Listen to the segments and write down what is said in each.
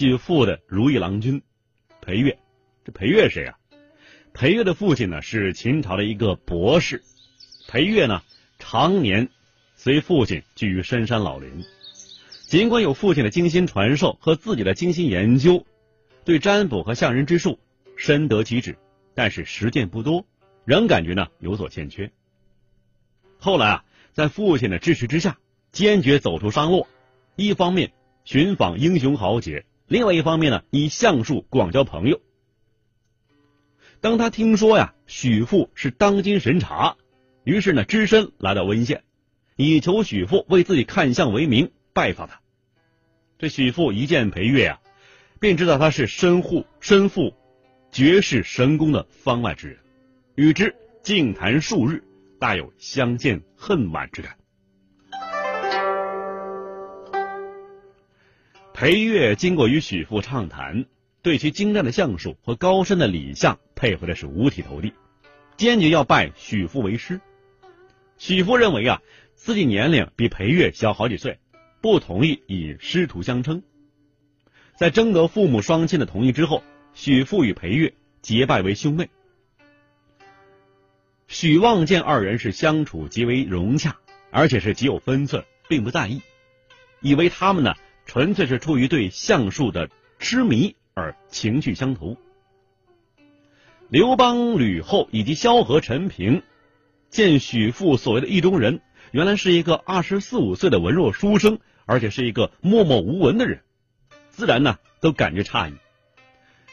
继父的如意郎君裴岳。这裴岳谁啊？裴岳的父亲呢是秦朝的一个博士。裴岳呢常年随父亲居于深山老林，尽管有父亲的精心传授和自己的精心研究，对占卜和相人之术深得其旨，但是实践不多，仍感觉呢有所欠缺。后来啊，在父亲的支持之下，坚决走出商洛，一方面寻访英雄豪杰，另外一方面呢以相术广交朋友。当他听说呀许父是当今神茶，于是呢只身来到温县，以求许父为自己看相为名拜访他。这许父一见裴月啊，便知道他是身护身负绝世神功的方外之人，与之静谈数日。大有相见恨晚之感。裴岳经过与许父畅谈，对其精湛的相术和高深的理相佩服的是五体投地，坚决要拜许父为师。许父认为啊，自己年龄比裴岳小好几岁，不同意以师徒相称。在征得父母双亲的同意之后，许父与裴岳结拜为兄妹。许望见二人是相处极为融洽，而且是极有分寸，并不在意，以为他们呢纯粹是出于对相术的痴迷而情趣相投。刘邦、吕后以及萧何、陈平见许父所谓的意中人，原来是一个二十四五岁的文弱书生，而且是一个默默无闻的人，自然呢都感觉诧异。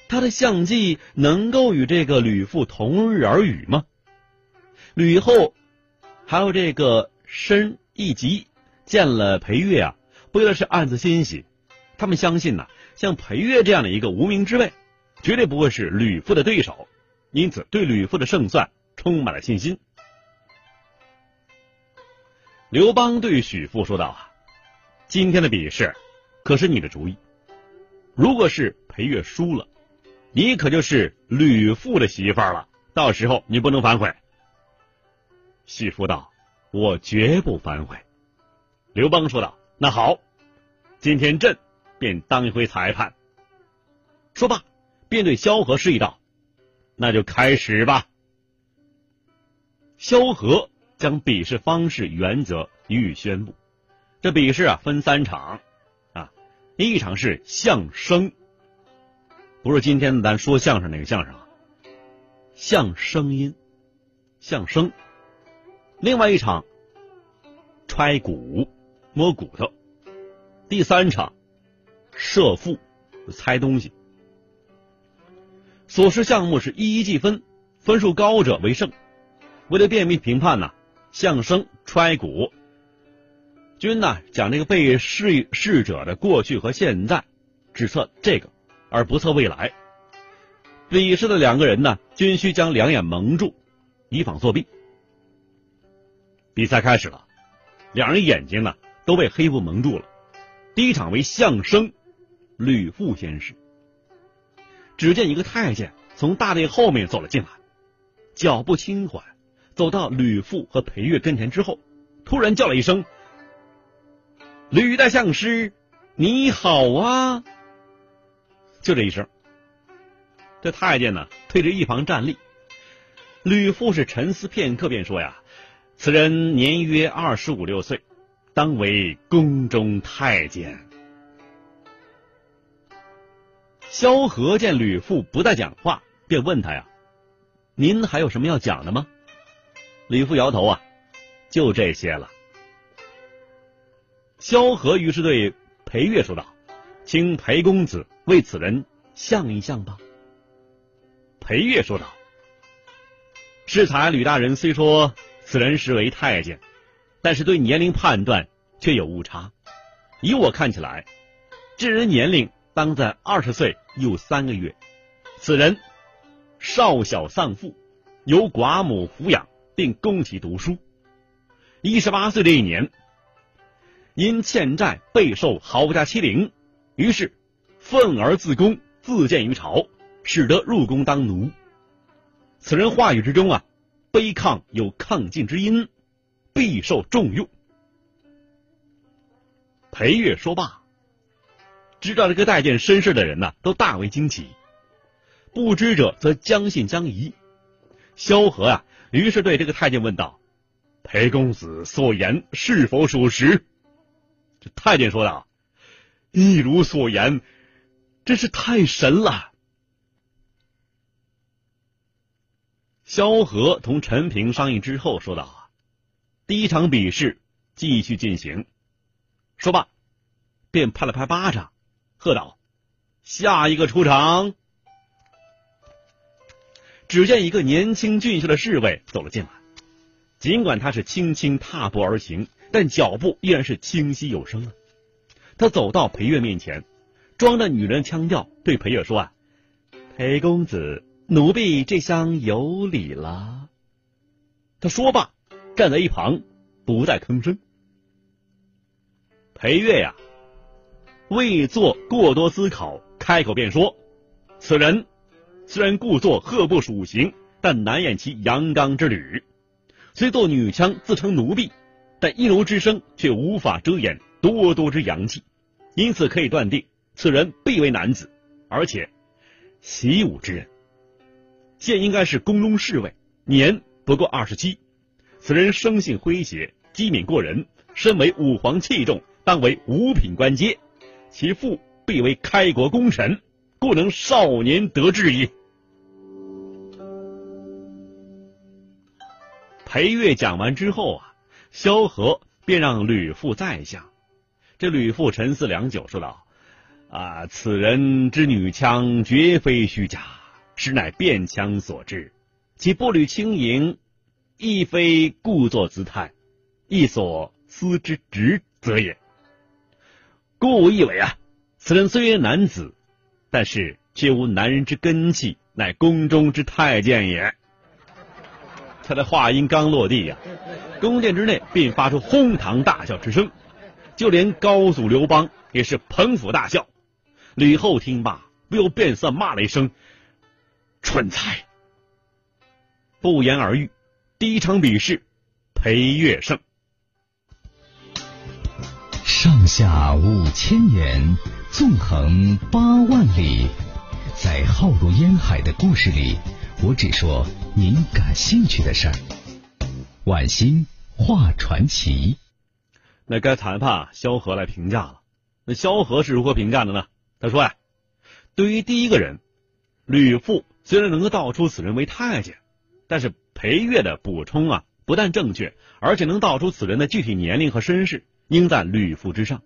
他的相技能够与这个吕父同日而语吗？吕后，还有这个申一吉见了裴月啊，不由得是暗自欣喜。他们相信呐，像裴月这样的一个无名之辈，绝对不会是吕父的对手，因此对吕父的胜算充满了信心。刘邦对许父说道：“，今天的比试可是你的主意，如果是裴月输了，你可就是吕父的媳妇了，到时候你不能反悔。”许父道：“我绝不反悔。”刘邦说道：“那好，今天朕便当一回裁判。”说罢，便对萧何示意道：“那就开始吧。”萧何将比试方式、原则予以宣布。这比试啊，分三场啊，一场是相声，不是今天咱说相声那个相声啊，相声音，相声。另外一场，揣骨摸骨头；第三场，射腹猜东西。所试项目是一一计分，分数高者为胜。为了便于评判呢，相声、揣骨均呢讲这个被试试者的过去和现在，只测这个而不测未来。比试的两个人呢，均需将两眼蒙住，以防作弊。比赛开始了，两人眼睛呢都被黑布蒙住了。第一场为相声，吕父先师。只见一个太监从大殿后面走了进来，脚步轻缓，走到吕父和裴月跟前之后，突然叫了一声：“吕大相师，你好啊！”就这一声，这太监呢退至一旁站立。吕父是沉思片刻，便说：“呀。”此人年约二十五六岁，当为宫中太监。萧何见吕父不再讲话，便问他呀：“您还有什么要讲的吗？”吕父摇头啊：“就这些了。”萧何于是对裴月说道：“请裴公子为此人相一相吧。”裴月说道：“适才吕大人虽说。”此人实为太监，但是对年龄判断却有误差。以我看起来，这人年龄当在二十岁有三个月。此人少小丧父，由寡母抚养，并供其读书。一十八岁这一年，因欠债备受豪家欺凌，于是愤而自宫，自荐于朝，使得入宫当奴。此人话语之中啊。卑亢有亢进之音，必受重用。裴月说罢，知道这个太监身世的人呢，都大为惊奇；不知者则将信将疑。萧何啊，于是对这个太监问道：“裴公子所言是否属实？”这太监说道：“一如所言，真是太神了。”萧何同陈平商议之后说道：“，第一场比试继续进行。”说罢，便拍了拍巴掌，喝道：“下一个出场！”只见一个年轻俊秀的侍卫走了进来，尽管他是轻轻踏步而行，但脚步依然是清晰有声啊。他走到裴月面前，装着女人腔调对裴月说：“啊，裴公子。”奴婢这厢有礼了。他说罢，站在一旁，不再吭声。裴月呀，未做过多思考，开口便说：“此人虽然故作鹤步属行，但难掩其阳刚之旅。虽做女枪自称奴婢，但一柔之声却无法遮掩多多之阳气，因此可以断定，此人必为男子，而且习武之人。”现应该是宫中侍卫，年不过二十七。此人生性诙谐，机敏过人，身为武皇器重，当为五品官阶。其父必为开国功臣，故能少年得志也。裴月讲完之后啊，萧何便让吕父在下。这吕父沉思良久，说道：“啊，此人之女枪绝非虚假。”实乃变枪所致，其步履轻盈，亦非故作姿态，亦所思之直则也。故我以为啊，此人虽为男子，但是却无男人之根气，乃宫中之太监也。他的话音刚落地呀，宫殿之内便发出哄堂大笑之声，就连高祖刘邦也是捧腹大笑。吕后听罢，不由变色骂了一声。蠢材！不言而喻。第一场比试，裴月胜。上下五千年，纵横八万里，在浩如烟海的故事里，我只说您感兴趣的事儿。晚星画传奇。那该裁判萧何来评价了。那萧何是如何评价的呢？他说呀，对于第一个人，吕父。虽然能够道出此人为太监，但是裴月的补充啊，不但正确，而且能道出此人的具体年龄和身世，应在吕父之上。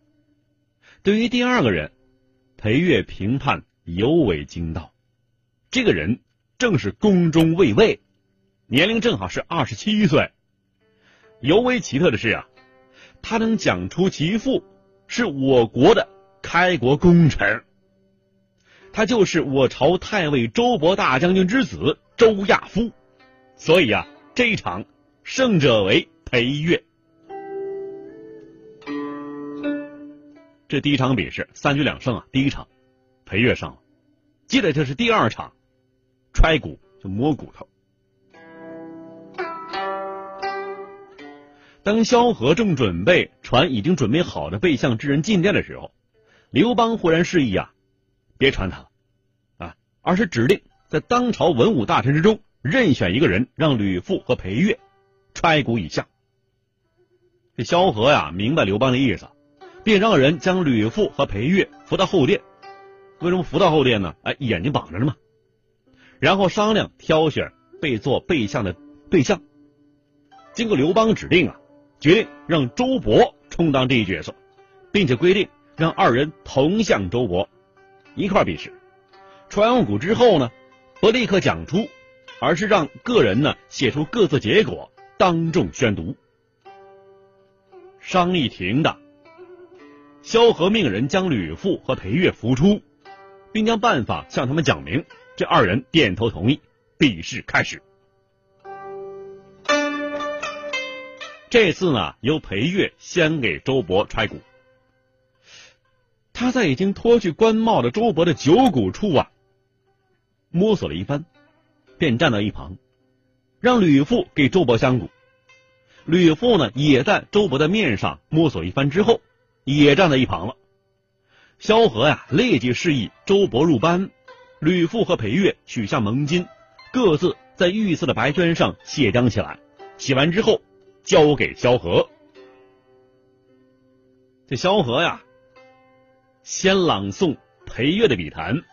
对于第二个人，裴月评判尤为精到。这个人正是宫中卫尉，年龄正好是二十七岁。尤为奇特的是啊，他能讲出其父是我国的开国功臣。他就是我朝太尉周勃大将军之子周亚夫，所以啊，这一场胜者为裴越。这第一场比试三局两胜啊，第一场裴越胜了，接着就是第二场，揣骨就摸骨头。当萧何正准备传已经准备好的背相之人进殿的时候，刘邦忽然示意啊。别传他了，啊，而是指定在当朝文武大臣之中任选一个人，让吕父和裴越揣骨以下。这萧何呀，明白刘邦的意思，便让人将吕父和裴越扶到后殿。为什么扶到后殿呢？哎，眼睛绑着呢嘛。然后商量挑选被做背相的对象。经过刘邦指定啊，决定让周勃充当这一角色，并且规定让二人同向周勃。一块比试，传完鼓之后呢，不立刻讲出，而是让个人呢写出各自结果，当众宣读。商议停当，萧何命人将吕父和裴越扶出，并将办法向他们讲明。这二人点头同意，比试开始。这次呢，由裴越先给周勃揣骨。他在已经脱去官帽的周勃的九骨处啊，摸索了一番，便站到一旁，让吕父给周勃相骨。吕父呢，也在周勃的面上摸索一番之后，也站在一旁了。萧何呀，立即示意周勃入班，吕父和裴月取下蒙巾，各自在御赐的白绢上写章起来。写完之后，交给萧何。这萧何呀，先朗诵裴月的笔谈，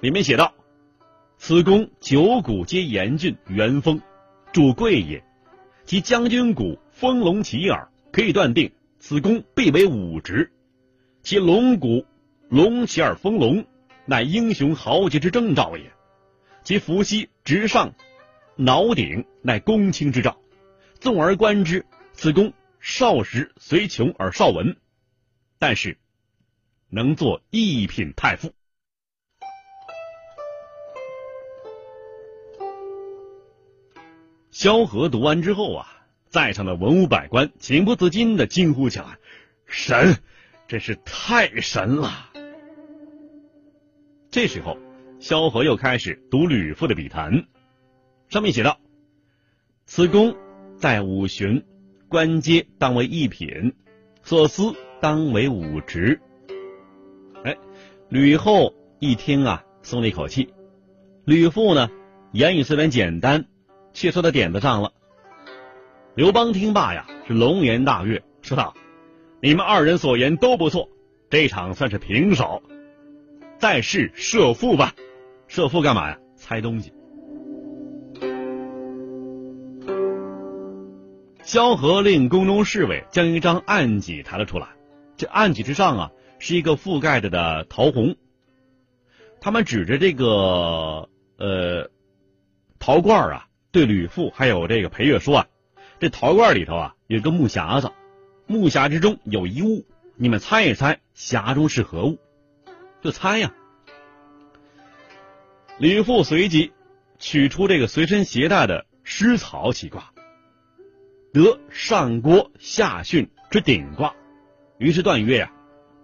里面写道：“此公九谷皆严峻元丰，主贵也。其将军鼓丰隆起耳，可以断定此公必为武职。”其龙骨隆起而丰隆，乃英雄豪杰之征兆也；其伏羲直上脑顶，乃公卿之兆。纵而观之，此公少时虽穷而少文，但是能做一品太傅。萧何读完之后啊，在场的文武百官情不自禁的惊呼起来：“神！”真是太神了！这时候，萧何又开始读吕父的笔谈，上面写道：“此公在五旬，官阶当为一品，所思当为五职。”哎，吕后一听啊，松了一口气。吕父呢，言语虽然简单，却说到点子上了。刘邦听罢呀，是龙颜大悦，说道。你们二人所言都不错，这场算是平手。再试射父吧，射父干嘛呀？猜东西。萧何令宫中侍卫将一张案几抬了出来，这案几之上啊是一个覆盖着的桃红。他们指着这个呃陶罐啊，对吕父还有这个裴月说啊，这陶罐里头啊有个木匣子。木匣之中有一物，你们猜一猜，匣中是何物？就猜呀。吕父随即取出这个随身携带的湿草起卦，得上郭下巽之顶卦，于是断曰呀：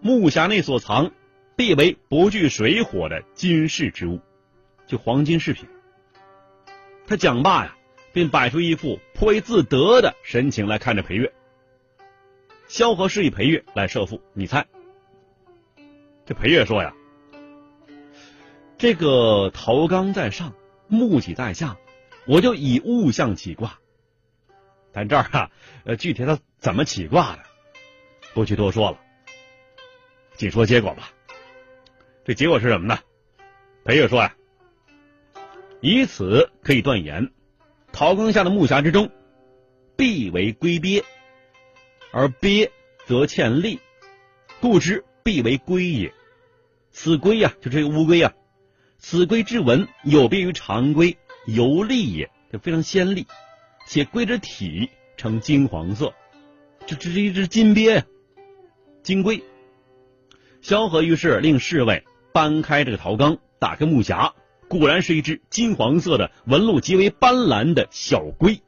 木匣内所藏，必为不惧水火的金饰之物，就黄金饰品。他讲罢呀，便摆出一副颇为自得的神情来看着裴月。萧何示意裴月来设伏，你猜？这裴月说呀：“这个陶刚在上，木己在下，我就以物象起卦。但这儿啊，呃，具体他怎么起卦的，不去多说了，仅说结果吧。这结果是什么呢？裴月说呀：以此可以断言，陶缸下的木匣之中，必为龟鳖。”而鳖则欠力，故之必为龟也。此龟呀，就这个乌龟呀。此龟之纹有别于常龟，尤利也，就非常鲜丽。且龟之体呈金黄色，这这是一只金鳖，金龟。萧何于是令侍卫搬开这个陶缸，打开木匣，果然是一只金黄色的、纹路极为斑斓的小龟。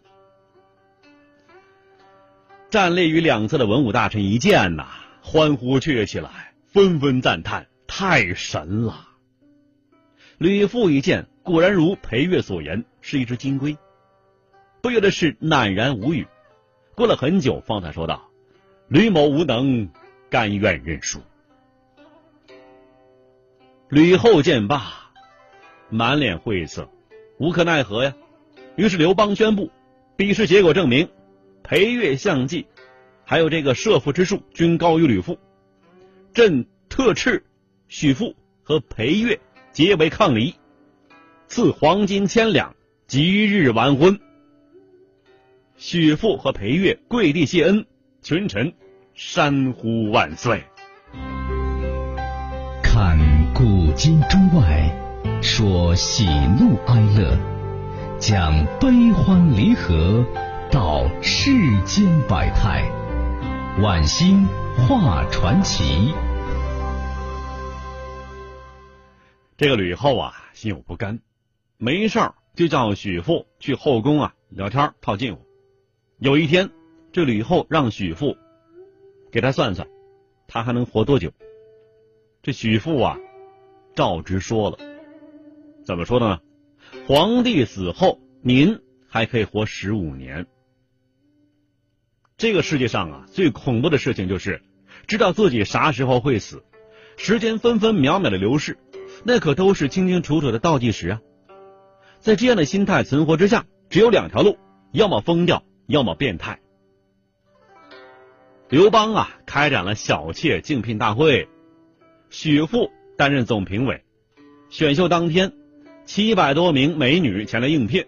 站立于两侧的文武大臣一见呐，欢呼雀跃起来，纷纷赞叹：“太神了！”吕父一见，果然如裴月所言，是一只金龟，不由得是赧然无语。过了很久，方才说道：“吕某无能，甘愿认输。”吕后见罢，满脸晦涩，无可奈何呀。于是刘邦宣布，比试结果证明。裴月相继，还有这个射父之术均高于吕父。朕特敕许父和裴月结为伉俪，赐黄金千两，即日完婚。许父和裴月跪地谢恩，群臣山呼万岁。看古今中外，说喜怒哀乐，讲悲欢离合。道世间百态，晚星画传奇。这个吕后啊，心有不甘，没事儿就叫许父去后宫啊聊天套近乎。有一天，这吕后让许父给他算算，他还能活多久？这许父啊，照直说了，怎么说呢？皇帝死后，您还可以活十五年。这个世界上啊，最恐怖的事情就是知道自己啥时候会死，时间分分秒秒的流逝，那可都是清清楚楚的倒计时啊！在这样的心态存活之下，只有两条路：要么疯掉，要么变态。刘邦啊，开展了小妾竞聘大会，许父担任总评委。选秀当天，七百多名美女前来应聘。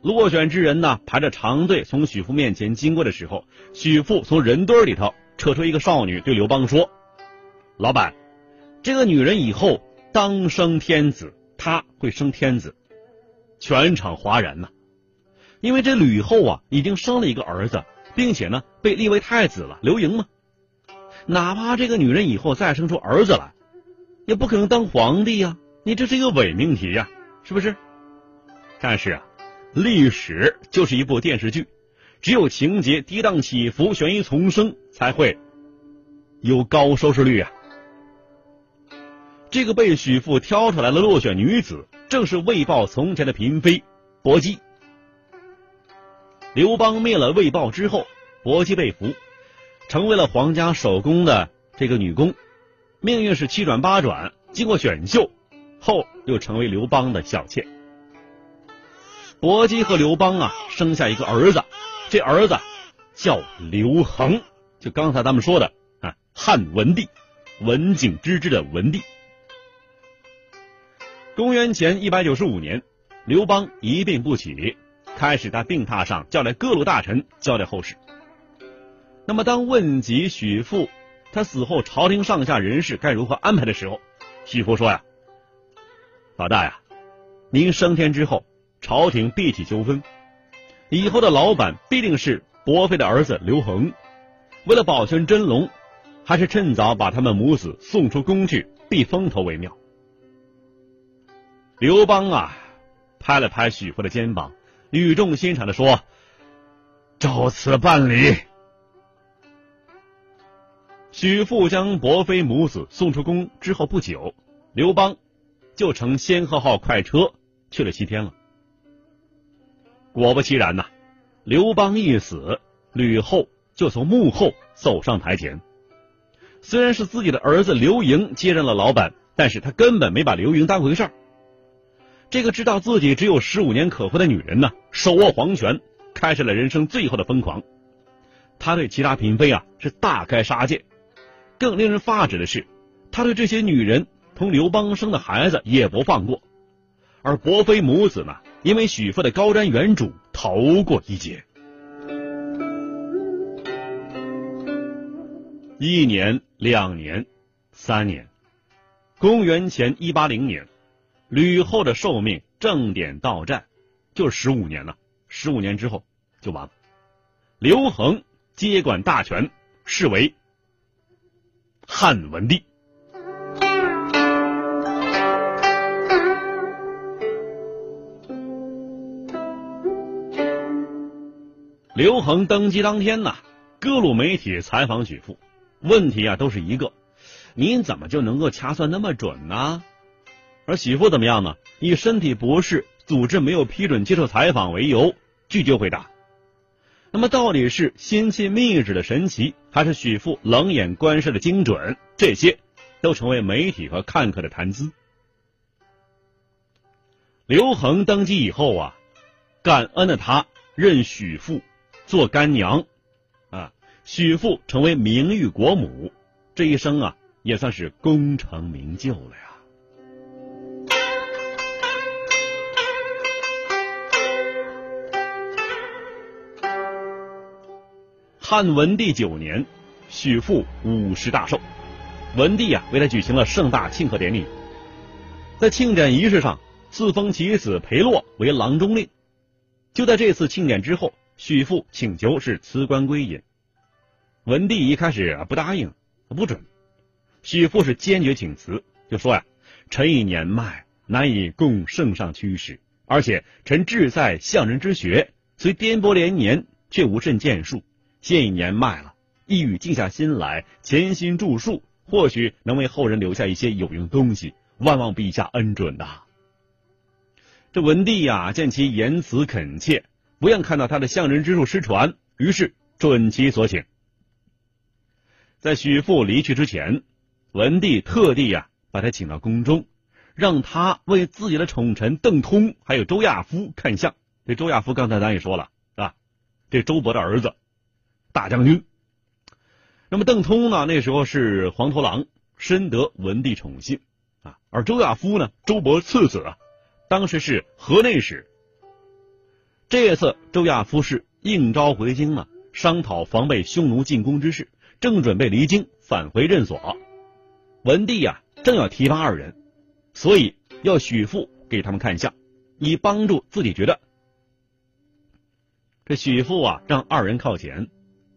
落选之人呢，排着长队从许父面前经过的时候，许父从人堆里头扯出一个少女，对刘邦说：“老板，这个女人以后当生天子，她会生天子。”全场哗然呐，因为这吕后啊已经生了一个儿子，并且呢被立为太子了，刘盈嘛。哪怕这个女人以后再生出儿子来，也不可能当皇帝呀，你这是一个伪命题呀，是不是？但是啊。历史就是一部电视剧，只有情节跌宕起伏、悬疑丛生，才会有高收视率啊！这个被许父挑出来的落选女子，正是魏豹从前的嫔妃薄姬。刘邦灭了魏豹之后，薄姬被俘，成为了皇家手工的这个女工，命运是七转八转，经过选秀后，又成为刘邦的小妾。薄姬和刘邦啊，生下一个儿子，这儿子叫刘恒，就刚才咱们说的啊，汉文帝，文景之治的文帝。公元前一百九十五年，刘邦一病不起，开始在病榻上叫来各路大臣交代后事。那么，当问及许父他死后朝廷上下人事该如何安排的时候，许父说呀：“老大呀，您升天之后。”朝廷必起纠纷，以后的老板必定是伯妃的儿子刘恒。为了保全真龙，还是趁早把他们母子送出宫去避风头为妙。刘邦啊，拍了拍许父的肩膀，语重心长的说：“照此办理。”许父将伯妃母子送出宫之后不久，刘邦就乘仙鹤号快车去了西天了。果不其然呐，刘邦一死，吕后就从幕后走上台前。虽然是自己的儿子刘盈接任了老板，但是他根本没把刘盈当回事儿。这个知道自己只有十五年可活的女人呢，手握皇权，开始了人生最后的疯狂。他对其他嫔妃啊是大开杀戒。更令人发指的是，他对这些女人同刘邦生的孩子也不放过。而伯妃母子呢？因为许父的高瞻远瞩，逃过一劫。一年、两年、三年，公元前一八零年，吕后的寿命正点到站，就十五年了。十五年之后就完了。刘恒接管大权，是为汉文帝。刘恒登基当天呐，各路媒体采访许父，问题啊都是一个：您怎么就能够掐算那么准呢？而许父怎么样呢？以身体不适、组织没有批准接受采访为由，拒绝回答。那么到底是心气密旨的神奇，还是许父冷眼观视的精准？这些都成为媒体和看客的谈资。刘恒登基以后啊，感恩的他任许父。做干娘，啊，许父成为名誉国母，这一生啊也算是功成名就了呀。汉文帝九年，许父五十大寿，文帝啊为他举行了盛大庆贺典礼，在庆典仪式上赐封其子裴洛为郎中令。就在这次庆典之后。许父请求是辞官归隐，文帝一开始不答应，不准。许父是坚决请辞，就说呀：“臣已年迈，难以供圣上驱使，而且臣志在相人之学，虽颠簸连年，却无甚建树。现已年迈了，意欲静下心来，潜心著述，或许能为后人留下一些有用东西。万望陛下恩准呐！”这文帝呀，见其言辞恳切。不愿看到他的相人之术失传，于是准其所请。在许父离去之前，文帝特地呀把他请到宫中，让他为自己的宠臣邓通还有周亚夫看相。这周亚夫刚才咱也说了，是吧？这周勃的儿子，大将军。那么邓通呢，那时候是黄头郎，深得文帝宠信啊。而周亚夫呢，周勃次子啊，当时是河内使。这次周亚夫是应召回京了，商讨防备匈奴进攻之事，正准备离京返回任所。文帝呀，正要提拔二人，所以要许父给他们看相，以帮助自己决断。这许父啊，让二人靠前，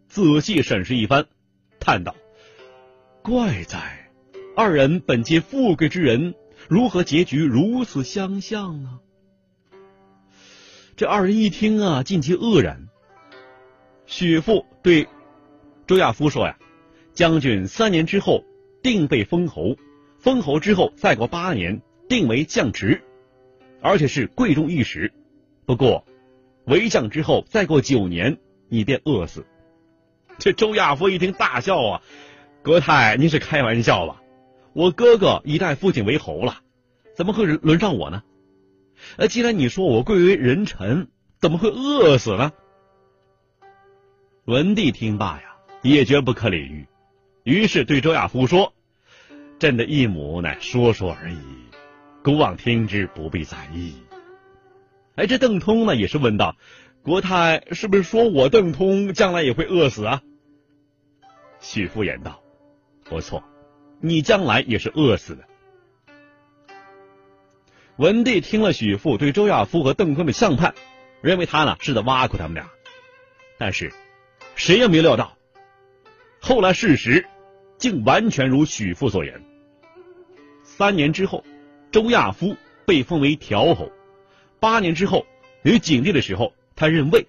仔细审视一番。叹道：“怪哉，二人本皆富贵之人，如何结局如此相像呢？”这二人一听啊，尽其愕然。许父对周亚夫说：“呀，将军三年之后定被封侯，封侯之后再过八年定为将职，而且是贵重一时。不过为将之后再过九年，你便饿死。”这周亚夫一听大笑啊，国太您是开玩笑吧？我哥哥已代父亲为侯了，怎么会轮上我呢？呃，既然你说我贵为人臣，怎么会饿死呢？文帝听罢呀，也觉不可理喻，于是对周亚夫说：“朕的义母乃说说而已，孤望听之，不必在意。”哎，这邓通呢，也是问道：“国太是不是说我邓通将来也会饿死啊？”许父言道：“不错，你将来也是饿死的。”文帝听了许父对周亚夫和邓坤的相判，认为他呢是在挖苦他们俩，但是谁也没料到，后来事实竟完全如许父所言。三年之后，周亚夫被封为条侯；八年之后，于景帝的时候，他任魏，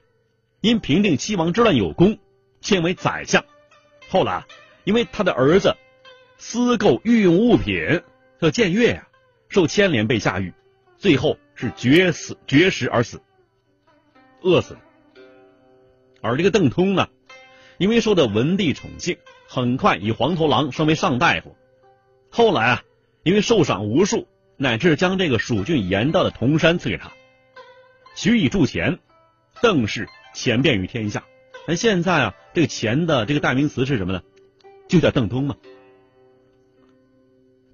因平定七王之乱有功，迁为宰相。后来，因为他的儿子私购御用物品，叫僭越呀，受牵连被下狱，最后是绝死绝食而死，饿死了。而这个邓通呢，因为受到文帝宠幸，很快以黄头郎升为上大夫。后来啊，因为受赏无数，乃至将这个蜀郡盐道的铜山赐给他，许以铸钱，邓氏钱遍于天下。那现在啊，这个钱的这个代名词是什么呢？就叫邓通嘛。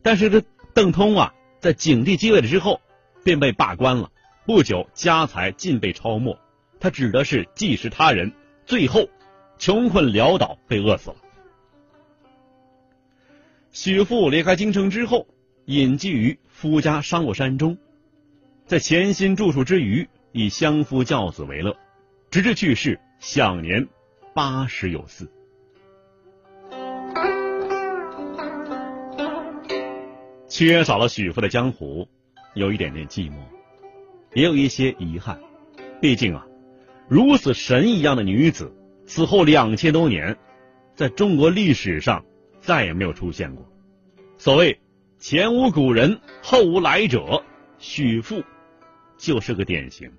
但是这邓通啊，在景帝继位了之后，便被罢官了。不久，家财尽被抄没，他指的是济世他人，最后穷困潦倒，被饿死了。许父离开京城之后，隐居于夫家商洛山中，在潜心著述之余，以相夫教子为乐，直至去世。享年八十有四，缺少了许父的江湖，有一点点寂寞，也有一些遗憾。毕竟啊，如此神一样的女子，此后两千多年，在中国历史上再也没有出现过。所谓前无古人，后无来者，许父就是个典型。